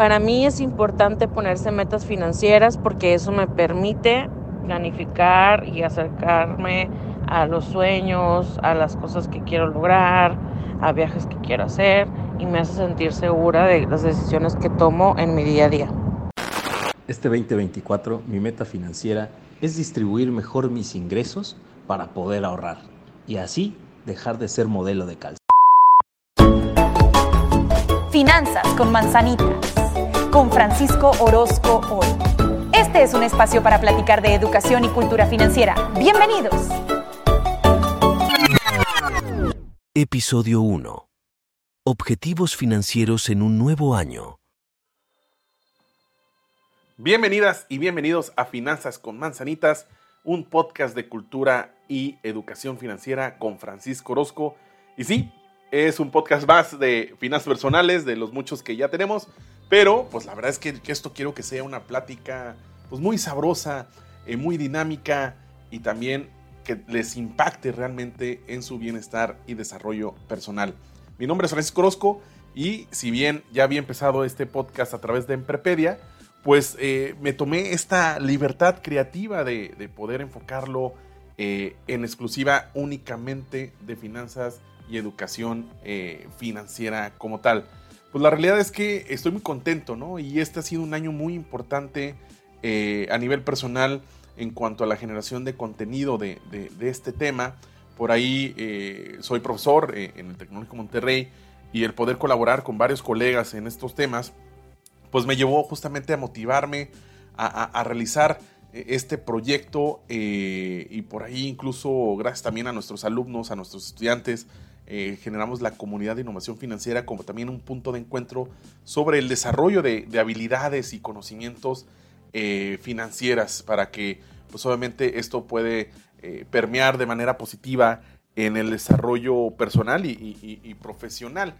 Para mí es importante ponerse metas financieras porque eso me permite planificar y acercarme a los sueños, a las cosas que quiero lograr, a viajes que quiero hacer y me hace sentir segura de las decisiones que tomo en mi día a día. Este 2024 mi meta financiera es distribuir mejor mis ingresos para poder ahorrar y así dejar de ser modelo de calza. Finanzas con manzanitas con Francisco Orozco hoy. Este es un espacio para platicar de educación y cultura financiera. Bienvenidos. Episodio 1. Objetivos financieros en un nuevo año. Bienvenidas y bienvenidos a Finanzas con Manzanitas, un podcast de cultura y educación financiera con Francisco Orozco. Y sí, es un podcast más de finanzas personales, de los muchos que ya tenemos, pero pues la verdad es que, esto quiero que sea una plática pues muy sabrosa, eh, muy dinámica y también que les impacte realmente en su bienestar y desarrollo personal. Mi nombre es Francisco Orozco y si bien ya había empezado este podcast a través de Emprepedia, pues eh, me tomé esta libertad creativa de, poder enfocarlo eh, en exclusiva únicamente de finanzas y educación eh, financiera como tal. Pues la realidad es que estoy muy contento, ¿no? Y este ha sido un año muy importante a nivel personal en cuanto a la generación de contenido de, este tema. Por ahí eh, soy profesor eh, en el Tecnológico Monterrey y el poder colaborar con varios colegas en estos temas, pues me llevó justamente a motivarme a, realizar eh, este proyecto y por ahí incluso gracias también a nuestros alumnos, a nuestros estudiantes, generamos la comunidad de innovación financiera como también un punto de encuentro sobre el desarrollo de, de habilidades y conocimientos eh, financieras para que pues obviamente esto puede eh, permear de manera positiva en el desarrollo personal y, profesional.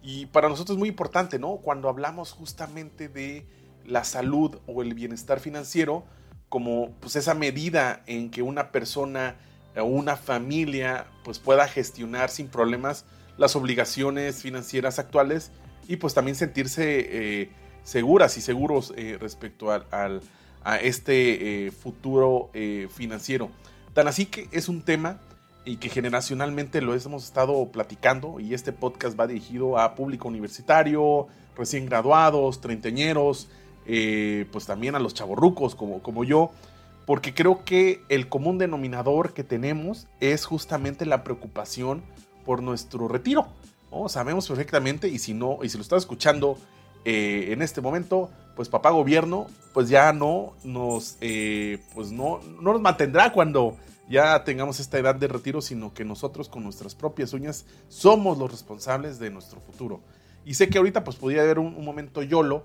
Y para nosotros es muy importante, ¿no? Cuando hablamos justamente de la salud o el bienestar financiero, como pues esa medida en que una persona o una familia pues pueda gestionar sin problemas las obligaciones financieras actuales y pues también sentirse eh, seguras y seguros eh, respecto al, a este eh, futuro eh, financiero. Tan así que es un tema y que generacionalmente lo hemos estado platicando y este podcast va dirigido a público universitario, recién graduados, treintañeros, pues también a los chavorrucos como, como yo, porque creo que el común denominador que tenemos es justamente la preocupación por nuestro retiro. Sabemos perfectamente y si no, y si lo estás escuchando eh, en este momento, pues papá gobierno, pues ya no nos, eh, pues no, no nos mantendrá cuando ya tengamos esta edad de retiro, sino que nosotros con nuestras propias uñas somos los responsables de nuestro futuro. Y sé que ahorita pues podría haber un, momento YOLO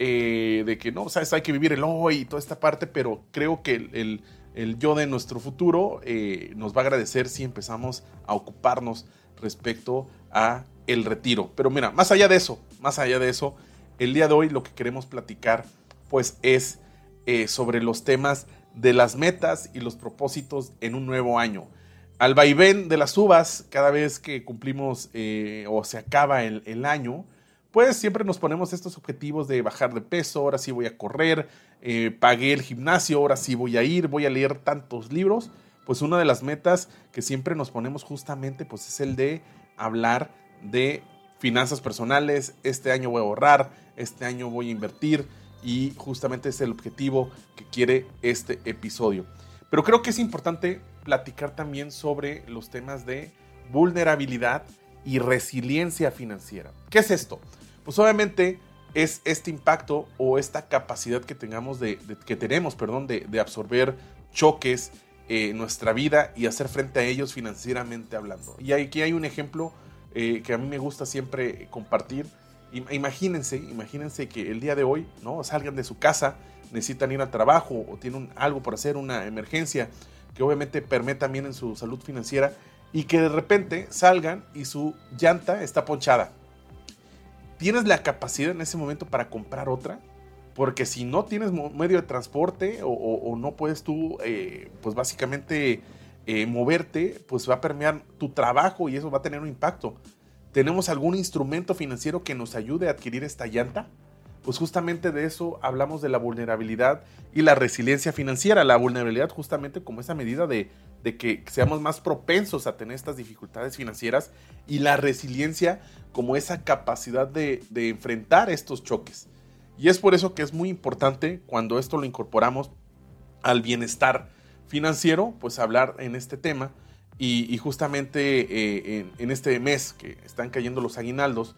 eh, de que no, sabes, hay que vivir el hoy y toda esta parte, pero creo que el, el, yo de nuestro futuro nos va a agradecer si empezamos a ocuparnos respecto a el retiro. Pero mira, más allá de eso, más allá de eso, el día de hoy lo que queremos platicar pues es eh, sobre los temas de las metas y los propósitos en un nuevo año. Al vaivén de las uvas, cada vez que cumplimos eh, o se acaba el, año, pues siempre nos ponemos estos objetivos de bajar de peso, ahora sí voy a correr, eh, pagué el gimnasio, ahora sí voy a ir, voy a leer tantos libros. Pues una de las metas que siempre nos ponemos justamente pues es el de hablar de finanzas personales, este año voy a ahorrar, este año voy a invertir y justamente es el objetivo que quiere este episodio. Pero creo que es importante platicar también sobre los temas de vulnerabilidad y resiliencia financiera. ¿Qué es esto? Pues obviamente es este impacto o esta capacidad que tengamos de, que tenemos, perdón, de, absorber choques en nuestra vida y hacer frente a ellos financieramente hablando. Y aquí hay un ejemplo eh, que a mí me gusta siempre compartir. Imagínense, imagínense que el día de hoy, ¿no? Salgan de su casa, necesitan ir al trabajo o tienen algo por hacer, una emergencia que obviamente permite también en su salud financiera y que de repente salgan y su llanta está ponchada. ¿Tienes la capacidad en ese momento para comprar otra? Porque si no tienes medio de transporte o, no puedes tú, eh, pues básicamente eh, moverte, pues va a permear tu trabajo y eso va a tener un impacto. ¿Tenemos algún instrumento financiero que nos ayude a adquirir esta llanta? pues justamente de eso hablamos de la vulnerabilidad y la resiliencia financiera. La vulnerabilidad justamente como esa medida de, que seamos más propensos a tener estas dificultades financieras y la resiliencia como esa capacidad de, de enfrentar estos choques. Y es por eso que es muy importante cuando esto lo incorporamos al bienestar financiero, pues hablar en este tema. Y, justamente eh, en, este mes que están cayendo los aguinaldos,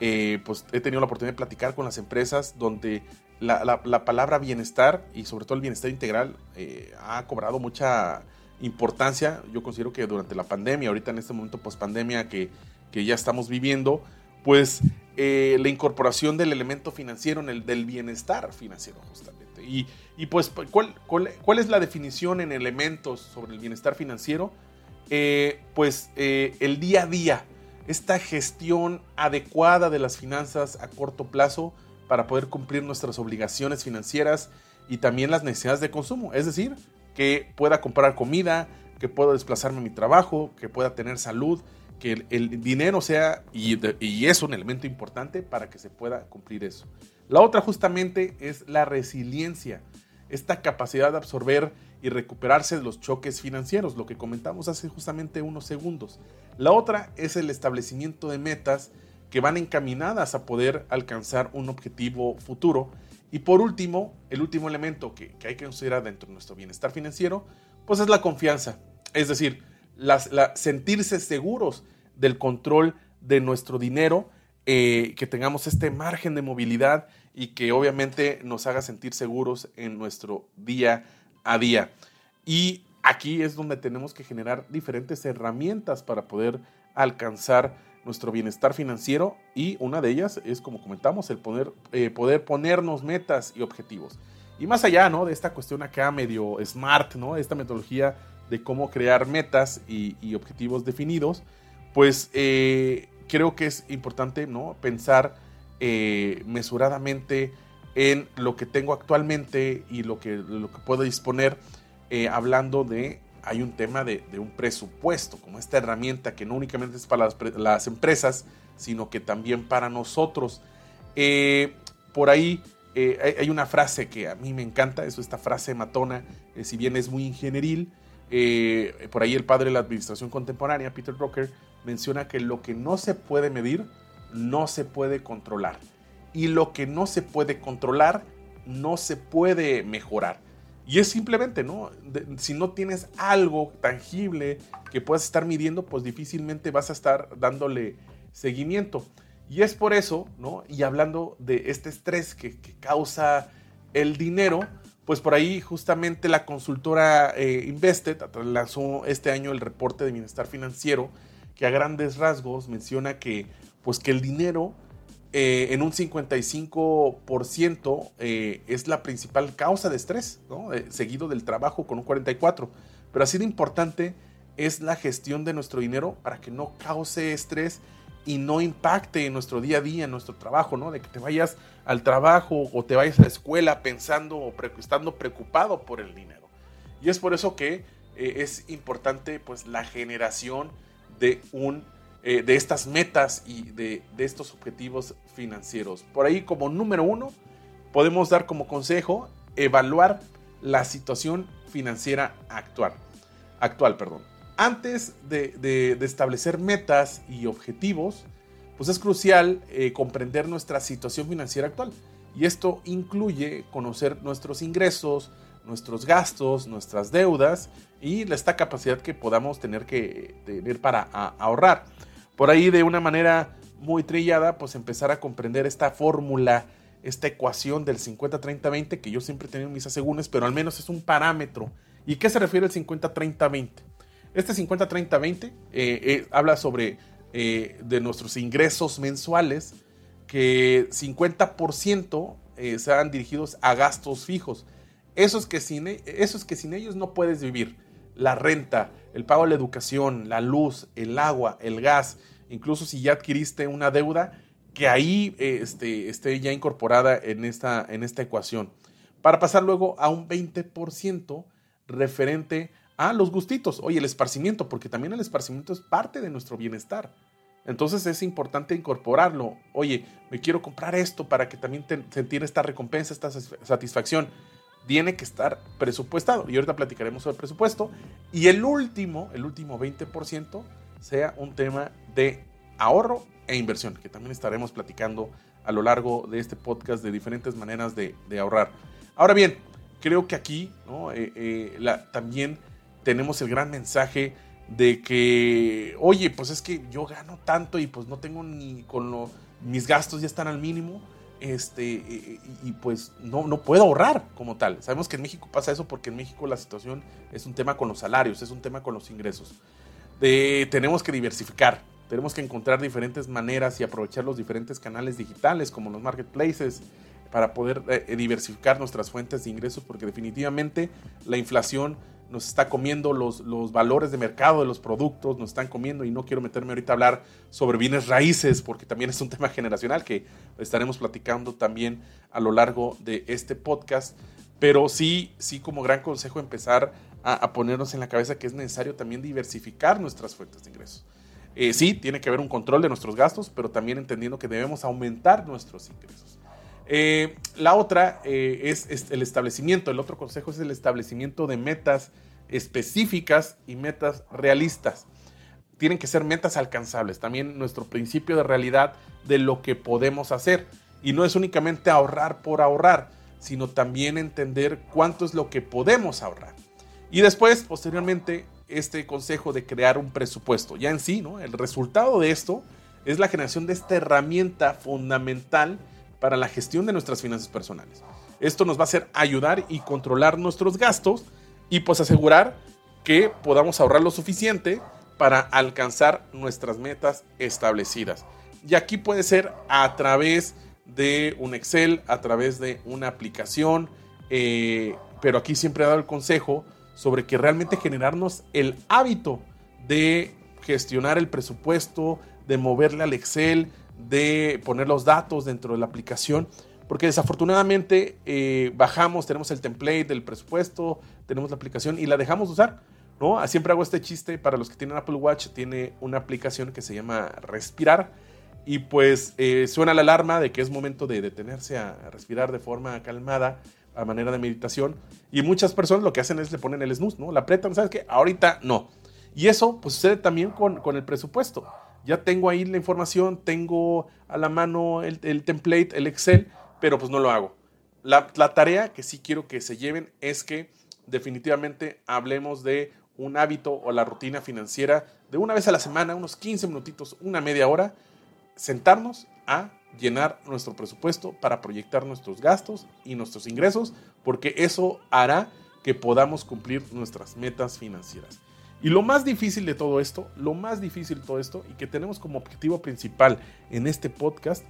eh, pues he tenido la oportunidad de platicar con las empresas donde la, palabra bienestar y sobre todo el bienestar integral eh, ha cobrado mucha importancia. Yo considero que durante la pandemia, ahorita en este momento post pandemia que, que ya estamos viviendo, pues la incorporación del elemento financiero, en el, del bienestar financiero justamente. Y, y pues, ¿cuál, ¿cuál, es la definición en elementos sobre el bienestar financiero? Eh, pues eh, el día a día, esta gestión adecuada de las finanzas a corto plazo para poder cumplir nuestras obligaciones financieras y también las necesidades de consumo. Es decir, que pueda comprar comida, que pueda desplazarme a mi trabajo, que pueda tener salud, que el, dinero sea, y, y, es un elemento importante para que se pueda cumplir eso. La otra justamente es la resiliencia esta capacidad de absorber y recuperarse de los choques financieros, lo que comentamos hace justamente unos segundos. La otra es el establecimiento de metas que van encaminadas a poder alcanzar un objetivo futuro. Y por último, el último elemento que, hay que considerar dentro de nuestro bienestar financiero, pues es la confianza. Es decir, sentirse seguros del control de nuestro dinero, eh, que tengamos este margen de movilidad y que obviamente nos haga sentir seguros en nuestro día a día. Y aquí es donde tenemos que generar diferentes herramientas para poder alcanzar nuestro bienestar financiero y una de ellas es, como comentamos, el poder, eh, poder ponernos metas y objetivos. Y más allá ¿no? de esta cuestión acá medio smart, ¿no? esta metodología de cómo crear metas y, objetivos definidos, pues eh, creo que es importante ¿no? pensar eh, mesuradamente en lo que tengo actualmente y lo que, lo que puedo disponer, hablando de, hay un tema de, un presupuesto, como esta herramienta que no únicamente es para las, empresas, sino que también para nosotros. Eh, por ahí hay, una frase que a mí me encanta, es esta frase matona, si bien es muy ingenieril, por ahí el padre de la administración contemporánea, Peter Drucker, menciona que lo que no se puede medir, no se puede controlar. Y lo que no se puede controlar, no se puede mejorar. Y es simplemente, ¿no? si no tienes algo tangible que puedas estar midiendo, pues difícilmente vas a estar dándole seguimiento. Y es por eso, ¿no? Y hablando de este estrés que, causa el dinero, pues por ahí justamente la consultora eh, Invested lanzó este año el reporte de bienestar financiero que a grandes rasgos menciona que pues que el dinero eh, en un 55% eh, es la principal causa de estrés, eh, seguido del trabajo con un 44%. Pero así de importante es la gestión de nuestro dinero para que no cause estrés y no impacte en nuestro día a día, en nuestro trabajo, ¿no? De que te vayas al trabajo o te vayas a la escuela pensando o estando preocupado por el dinero. Y es por eso que es importante pues la generación de un eh, de estas metas y de, estos objetivos financieros. Por ahí como número uno, podemos dar como consejo evaluar la situación financiera actual. actual perdón. Antes de, establecer metas y objetivos, pues es crucial eh, comprender nuestra situación financiera actual. Y esto incluye conocer nuestros ingresos, nuestros gastos, nuestras deudas y esta capacidad que podamos tener que tener para ahorrar por ahí de una manera muy trillada, pues empezar a comprender esta fórmula, esta ecuación del 50-30-20 que yo siempre he tenido en mis asegúnes, pero al menos es un parámetro. ¿Y qué se refiere el 50-30-20? Este 50-30-20 eh, eh, habla sobre eh, de nuestros ingresos mensuales, que 50% sean dirigidos a gastos fijos. Esos que, sin, e, esos que sin ellos no puedes vivir la renta, el pago de la educación, la luz, el agua, el gas, incluso si ya adquiriste una deuda, que ahí este, esté ya incorporada en esta, en esta ecuación. Para pasar luego a un 20% referente a los gustitos. Oye, el esparcimiento, porque también el esparcimiento es parte de nuestro bienestar. Entonces es importante incorporarlo. Oye, me quiero comprar esto para que también sentir esta recompensa, esta satisfacción. Tiene que estar presupuestado. Y ahorita platicaremos sobre presupuesto. Y el último, el último 20%, sea un tema de ahorro e inversión, que también estaremos platicando a lo largo de este podcast de diferentes maneras de, ahorrar. Ahora bien, creo que aquí eh, eh, también tenemos el gran mensaje de que, oye, pues es que yo gano tanto y pues no tengo ni con lo, mis gastos ya están al mínimo, este, y, pues no, no puedo ahorrar como tal. Sabemos que en México pasa eso porque en México la situación es un tema con los salarios, es un tema con los ingresos. tenemos que diversificar, tenemos que encontrar diferentes maneras y aprovechar los diferentes canales digitales como los marketplaces para poder eh, diversificar nuestras fuentes de ingresos porque definitivamente la inflación nos está comiendo los, los valores de mercado de los productos, nos están comiendo y no quiero meterme ahorita a hablar sobre bienes raíces porque también es un tema generacional que estaremos platicando también a lo largo de este podcast, pero sí, sí como gran consejo empezar a, ponernos en la cabeza que es necesario también diversificar nuestras fuentes de ingresos. Eh, sí, tiene que haber un control de nuestros gastos, pero también entendiendo que debemos aumentar nuestros ingresos. Eh, la otra eh, es, el establecimiento, el otro consejo es el establecimiento de metas específicas y metas realistas. Tienen que ser metas alcanzables, también nuestro principio de realidad de lo que podemos hacer. Y no es únicamente ahorrar por ahorrar, sino también entender cuánto es lo que podemos ahorrar. Y después, posteriormente, este consejo de crear un presupuesto. Ya en sí, ¿no? El resultado de esto es la generación de esta herramienta fundamental para la gestión de nuestras finanzas personales. Esto nos va a hacer ayudar y controlar nuestros gastos y pues asegurar que podamos ahorrar lo suficiente para alcanzar nuestras metas establecidas. Y aquí puede ser a través de un Excel, a través de una aplicación, eh, pero aquí siempre he dado el consejo sobre que realmente generarnos el hábito de gestionar el presupuesto, de moverle al Excel, de poner los datos dentro de la aplicación, porque desafortunadamente eh, bajamos, tenemos el template del presupuesto, tenemos la aplicación y la dejamos de usar. ¿no? Siempre hago este chiste para los que tienen Apple Watch, tiene una aplicación que se llama Respirar y pues eh, suena la alarma de que es momento de detenerse a respirar de forma calmada a manera de meditación y muchas personas lo que hacen es le ponen el snooze, ¿no? La apretan, ¿sabes qué? Ahorita no. Y eso pues sucede también con, con el presupuesto ya tengo ahí la información, tengo a la mano el, template, el Excel, pero pues no lo hago. La, tarea que sí quiero que se lleven es que definitivamente hablemos de un hábito o la rutina financiera de una vez a la semana, unos 15 minutitos, una media hora, sentarnos a llenar nuestro presupuesto para proyectar nuestros gastos y nuestros ingresos, porque eso hará que podamos cumplir nuestras metas financieras. Y lo más difícil de todo esto, lo más difícil de todo esto, y que tenemos como objetivo principal en este podcast,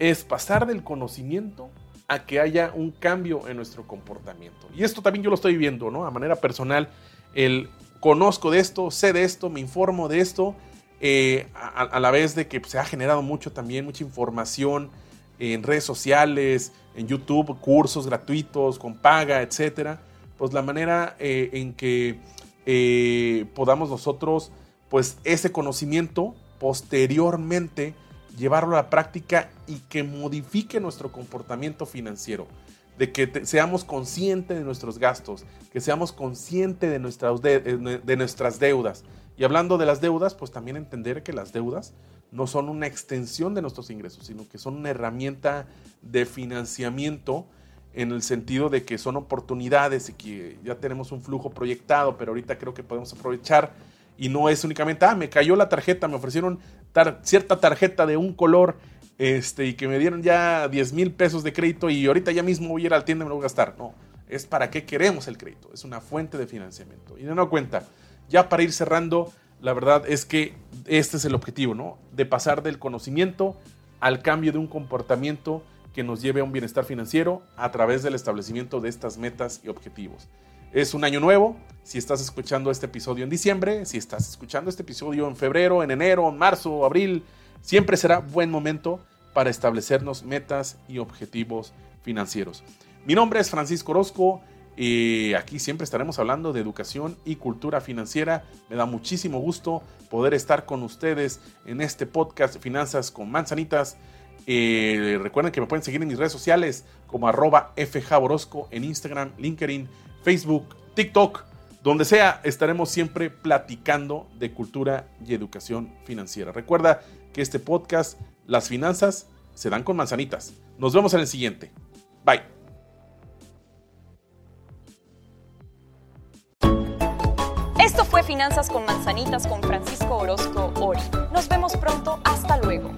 es pasar del conocimiento a que haya un cambio en nuestro comportamiento. Y esto también yo lo estoy viendo, ¿no? A manera personal, el conozco de esto, sé de esto, me informo de esto, eh, a, la vez de que se ha generado mucho también, mucha información en redes sociales, en YouTube, cursos gratuitos, con paga, etcétera. Pues la manera eh, en que eh, podamos nosotros, pues ese conocimiento posteriormente llevarlo a la práctica y que modifique nuestro comportamiento financiero, de que seamos conscientes de nuestros gastos, que seamos conscientes de nuestras, de nuestras deudas. Y hablando de las deudas, pues también entender que las deudas no son una extensión de nuestros ingresos, sino que son una herramienta de financiamiento en el sentido de que son oportunidades y que ya tenemos un flujo proyectado, pero ahorita creo que podemos aprovechar y no es únicamente, ah, me cayó la tarjeta, me ofrecieron cierta tarjeta de un color este, y que me dieron ya 10 mil pesos de crédito y ahorita ya mismo voy a ir al tienda y me lo voy a gastar. No, es para qué queremos el crédito, es una fuente de financiamiento. Y de no cuenta, ya para ir cerrando, la verdad es que este es el objetivo, ¿no? De pasar del conocimiento al cambio de un comportamiento que nos lleve a un bienestar financiero a través del establecimiento de estas metas y objetivos. Es un año nuevo, si estás escuchando este episodio en diciembre, si estás escuchando este episodio en febrero, en enero, en marzo, abril, siempre será buen momento para establecernos metas y objetivos financieros. Mi nombre es Francisco Orozco, Y aquí siempre estaremos hablando de educación y cultura financiera. Me da muchísimo gusto poder estar con ustedes en este podcast Finanzas con Manzanitas. Eh, recuerden que me pueden seguir en mis redes sociales como arroba fjaborosco en Instagram, LinkedIn, Facebook, TikTok. Donde sea, estaremos siempre platicando de cultura y educación financiera. Recuerda que este podcast, las finanzas, se dan con manzanitas. Nos vemos en el siguiente. Bye. Esto fue Finanzas con Manzanitas con Francisco Orozco Ori. Nos vemos pronto. Hasta luego.